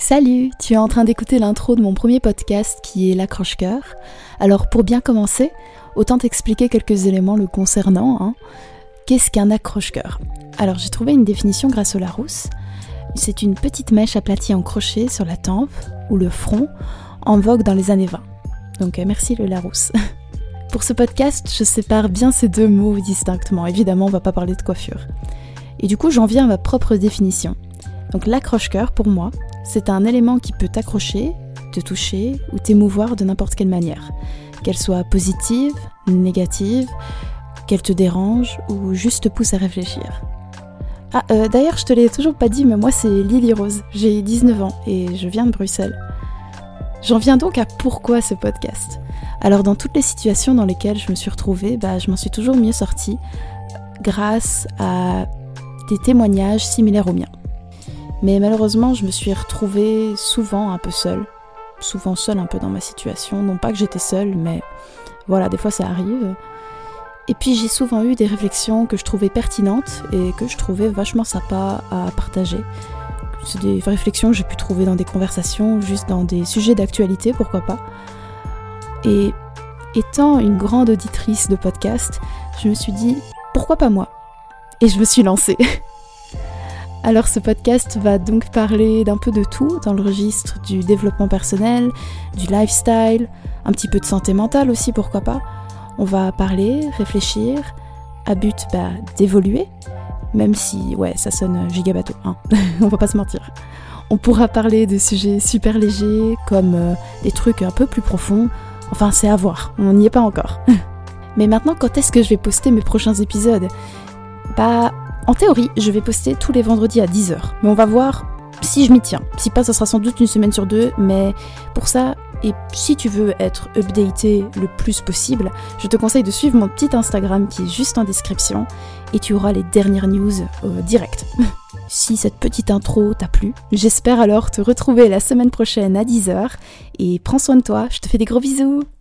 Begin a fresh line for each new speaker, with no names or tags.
Salut, tu es en train d'écouter l'intro de mon premier podcast qui est l'accroche-cœur. Alors pour bien commencer, autant t'expliquer quelques éléments le concernant. Hein. Qu'est-ce qu'un accroche-cœur? Alors j'ai trouvé une définition grâce au Larousse. C'est une petite mèche aplatie en crochet sur la tempe ou le front en vogue dans les années 20. Donc euh, merci le Larousse. Pour ce podcast, je sépare bien ces deux mots distinctement. Évidemment, on va pas parler de coiffure. Et du coup, j'en viens à ma propre définition. Donc l'accroche-cœur, pour moi, c'est un élément qui peut t'accrocher, te toucher ou t'émouvoir de n'importe quelle manière. Qu'elle soit positive, négative, qu'elle te dérange ou juste te pousse à réfléchir. Ah, euh, d'ailleurs, je te l'ai toujours pas dit, mais moi c'est Lily Rose. J'ai 19 ans et je viens de Bruxelles. J'en viens donc à pourquoi ce podcast. Alors, dans toutes les situations dans lesquelles je me suis retrouvée, bah, je m'en suis toujours mieux sortie grâce à des témoignages similaires aux miens. Mais malheureusement, je me suis retrouvée souvent un peu seule. Souvent seule un peu dans ma situation. Non pas que j'étais seule, mais voilà, des fois ça arrive. Et puis j'ai souvent eu des réflexions que je trouvais pertinentes et que je trouvais vachement sympa à partager. C'est des réflexions que j'ai pu trouver dans des conversations, juste dans des sujets d'actualité, pourquoi pas. Et étant une grande auditrice de podcast, je me suis dit, pourquoi pas moi? Et je me suis lancée. Alors ce podcast va donc parler d'un peu de tout dans le registre du développement personnel, du lifestyle, un petit peu de santé mentale aussi, pourquoi pas. On va parler, réfléchir, à but bah, d'évoluer, même si, ouais, ça sonne giga bateau, hein. on va pas se mentir. On pourra parler de sujets super légers, comme euh, des trucs un peu plus profonds. Enfin, c'est à voir, on n'y est pas encore. Mais maintenant, quand est-ce que je vais poster mes prochains épisodes? Bah, en théorie, je vais poster tous les vendredis à 10h, mais on va voir si je m'y tiens. Si pas, ça sera sans doute une semaine sur deux, mais pour ça, et si tu veux être updaté le plus possible, je te conseille de suivre mon petit Instagram qui est juste en description, et tu auras les dernières news euh, direct. si cette petite intro t'a plu, j'espère alors te retrouver la semaine prochaine à 10h, et prends soin de toi, je te fais des gros bisous